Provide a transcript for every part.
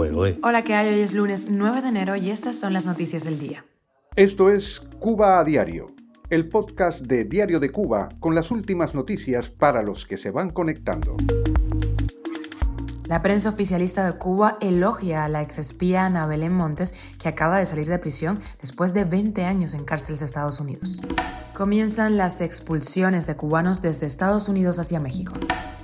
fuego, ¿eh? Hola, ¿qué hay? Hoy es lunes 9 de enero y estas son las noticias del día. Esto es Cuba a Diario, el podcast de Diario de Cuba con las últimas noticias para los que se van conectando. La prensa oficialista de Cuba elogia a la exespía Ana Belén Montes, que acaba de salir de prisión después de 20 años en cárceles de Estados Unidos. Comienzan las expulsiones de cubanos desde Estados Unidos hacia México.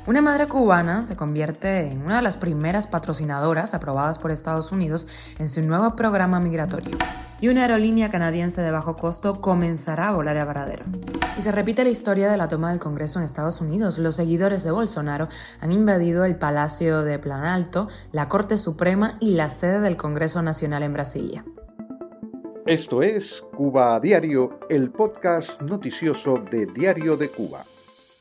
Una madre cubana se convierte en una de las primeras patrocinadoras aprobadas por Estados Unidos en su nuevo programa migratorio. Y una aerolínea canadiense de bajo costo comenzará a volar a Varadero. Y se repite la historia de la toma del Congreso en Estados Unidos. Los seguidores de Bolsonaro han invadido el Palacio de Planalto, la Corte Suprema y la sede del Congreso Nacional en Brasilia. Esto es Cuba Diario, el podcast noticioso de Diario de Cuba.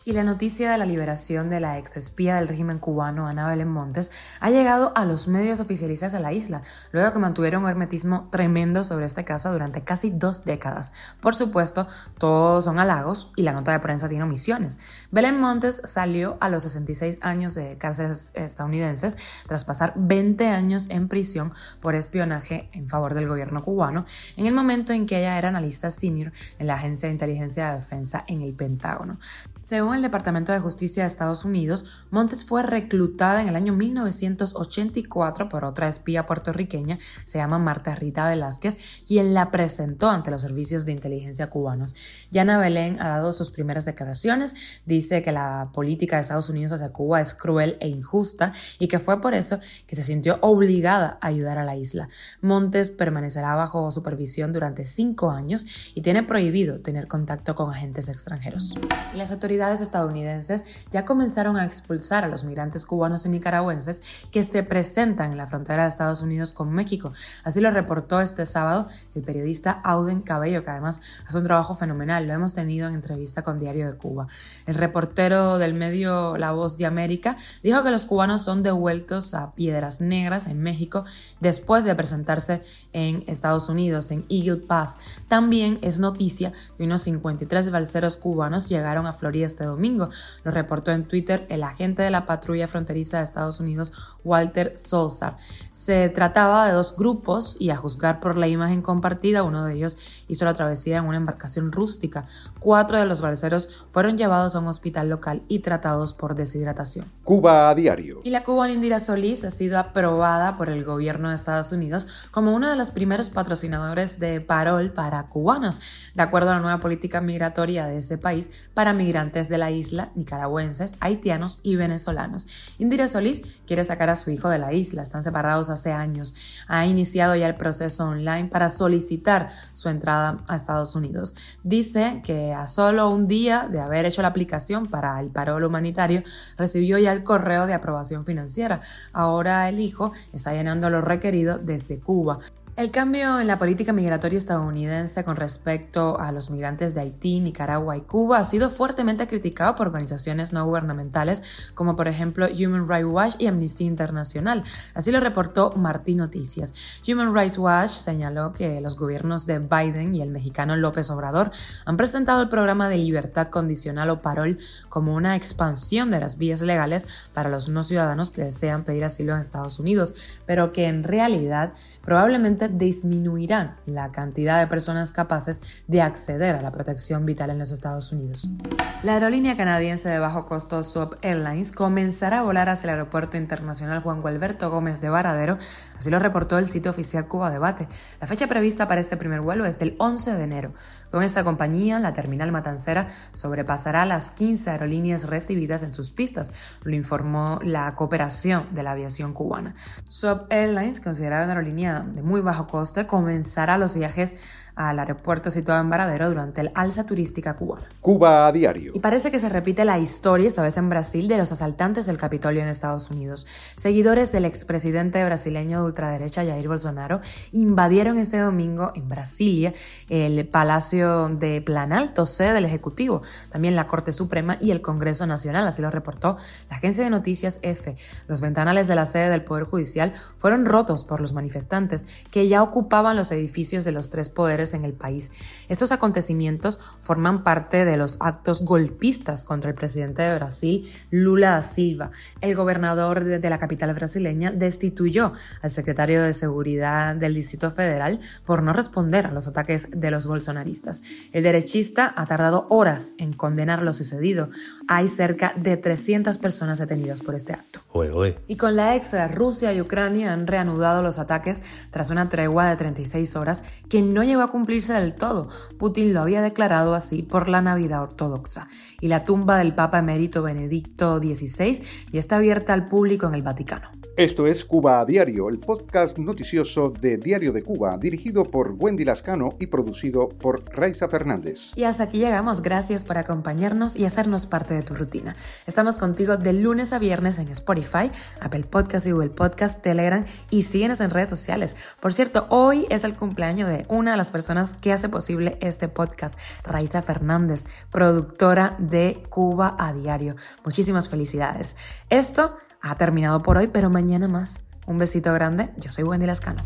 Y la noticia de la liberación de la ex espía del régimen cubano, Ana Belén Montes, ha llegado a los medios oficialistas de la isla, luego que mantuvieron un hermetismo tremendo sobre este caso durante casi dos décadas. Por supuesto, todos son halagos y la nota de prensa tiene omisiones. Belén Montes salió a los 66 años de cárceles estadounidenses tras pasar 20 años en prisión por espionaje en favor del gobierno cubano, en el momento en que ella era analista senior en la Agencia de Inteligencia de Defensa en el Pentágono. Según el Departamento de Justicia de Estados Unidos, Montes fue reclutada en el año 1984 por otra espía puertorriqueña, se llama Marta Rita Velázquez, quien la presentó ante los servicios de inteligencia cubanos. Yana Belén ha dado sus primeras declaraciones, dice que la política de Estados Unidos hacia Cuba es cruel e injusta y que fue por eso que se sintió obligada a ayudar a la isla. Montes permanecerá bajo supervisión durante cinco años y tiene prohibido tener contacto con agentes extranjeros. las autoridades autoridades estadounidenses ya comenzaron a expulsar a los migrantes cubanos y nicaragüenses que se presentan en la frontera de Estados Unidos con México. Así lo reportó este sábado el periodista Auden Cabello, que además hace un trabajo fenomenal. Lo hemos tenido en entrevista con Diario de Cuba. El reportero del medio La Voz de América dijo que los cubanos son devueltos a Piedras Negras en México después de presentarse en Estados Unidos, en Eagle Pass. También es noticia que unos 53 balseros cubanos llegaron a Florida este domingo. Lo reportó en Twitter el agente de la patrulla fronteriza de Estados Unidos, Walter Solzar. Se trataba de dos grupos y a juzgar por la imagen compartida, uno de ellos hizo la travesía en una embarcación rústica. Cuatro de los balseros fueron llevados a un hospital local y tratados por deshidratación. Cuba a diario. Y la cubana Indira Solís ha sido aprobada por el gobierno de Estados Unidos como uno de los primeros patrocinadores de parol para cubanos, de acuerdo a la nueva política migratoria de ese país para migrantes de la isla, nicaragüenses, haitianos y venezolanos. Indira Solís quiere sacar a su hijo de la isla, están separados hace años. Ha iniciado ya el proceso online para solicitar su entrada a Estados Unidos. Dice que a solo un día de haber hecho la aplicación para el paro humanitario, recibió ya el correo de aprobación financiera. Ahora el hijo está llenando lo requerido desde Cuba. El cambio en la política migratoria estadounidense con respecto a los migrantes de Haití, Nicaragua y Cuba ha sido fuertemente criticado por organizaciones no gubernamentales como por ejemplo Human Rights Watch y Amnistía Internacional. Así lo reportó Martín Noticias. Human Rights Watch señaló que los gobiernos de Biden y el mexicano López Obrador han presentado el programa de libertad condicional o parol como una expansión de las vías legales para los no ciudadanos que desean pedir asilo en Estados Unidos, pero que en realidad probablemente disminuirán la cantidad de personas capaces de acceder a la protección vital en los Estados Unidos. La aerolínea canadiense de bajo costo Swap Airlines comenzará a volar hacia el aeropuerto internacional Juan Gualberto Gómez de Varadero, así lo reportó el sitio oficial Cuba Debate. La fecha prevista para este primer vuelo es del 11 de enero. Con esta compañía, la terminal matancera sobrepasará las 15 aerolíneas recibidas en sus pistas, lo informó la cooperación de la aviación cubana. Swap Airlines, considerada una aerolínea de muy bajo coste comenzará los viajes al aeropuerto situado en Varadero durante el alza turística cubana. Cuba a diario. Y parece que se repite la historia, esta vez en Brasil, de los asaltantes del Capitolio en Estados Unidos. Seguidores del expresidente brasileño de ultraderecha Jair Bolsonaro invadieron este domingo en Brasilia el Palacio de Planalto, sede del Ejecutivo, también la Corte Suprema y el Congreso Nacional, así lo reportó la agencia de noticias EFE. Los ventanales de la sede del Poder Judicial fueron rotos por los manifestantes que ya ocupaban los edificios de los tres poderes en el país. Estos acontecimientos forman parte de los actos golpistas contra el presidente de Brasil, Lula da Silva. El gobernador de la capital brasileña destituyó al secretario de Seguridad del Distrito Federal por no responder a los ataques de los bolsonaristas. El derechista ha tardado horas en condenar lo sucedido. Hay cerca de 300 personas detenidas por este acto. Y con la extra, Rusia y Ucrania han reanudado los ataques tras una tregua de 36 horas que no llegó a cumplirse del todo. Putin lo había declarado así por la Navidad ortodoxa. Y la tumba del Papa emérito Benedicto XVI ya está abierta al público en el Vaticano. Esto es Cuba a Diario, el podcast noticioso de Diario de Cuba, dirigido por Wendy Lascano y producido por Raiza Fernández. Y hasta aquí llegamos. Gracias por acompañarnos y hacernos parte de tu rutina. Estamos contigo de lunes a viernes en Spotify, Apple Podcast y Google Podcast, Telegram y síguenos en redes sociales. Por cierto, hoy es el cumpleaños de una de las personas que hace posible este podcast, Raiza Fernández, productora de Cuba a Diario. Muchísimas felicidades. Esto ha terminado por hoy, pero mañana más. Un besito grande. Yo soy Wendy Lascano.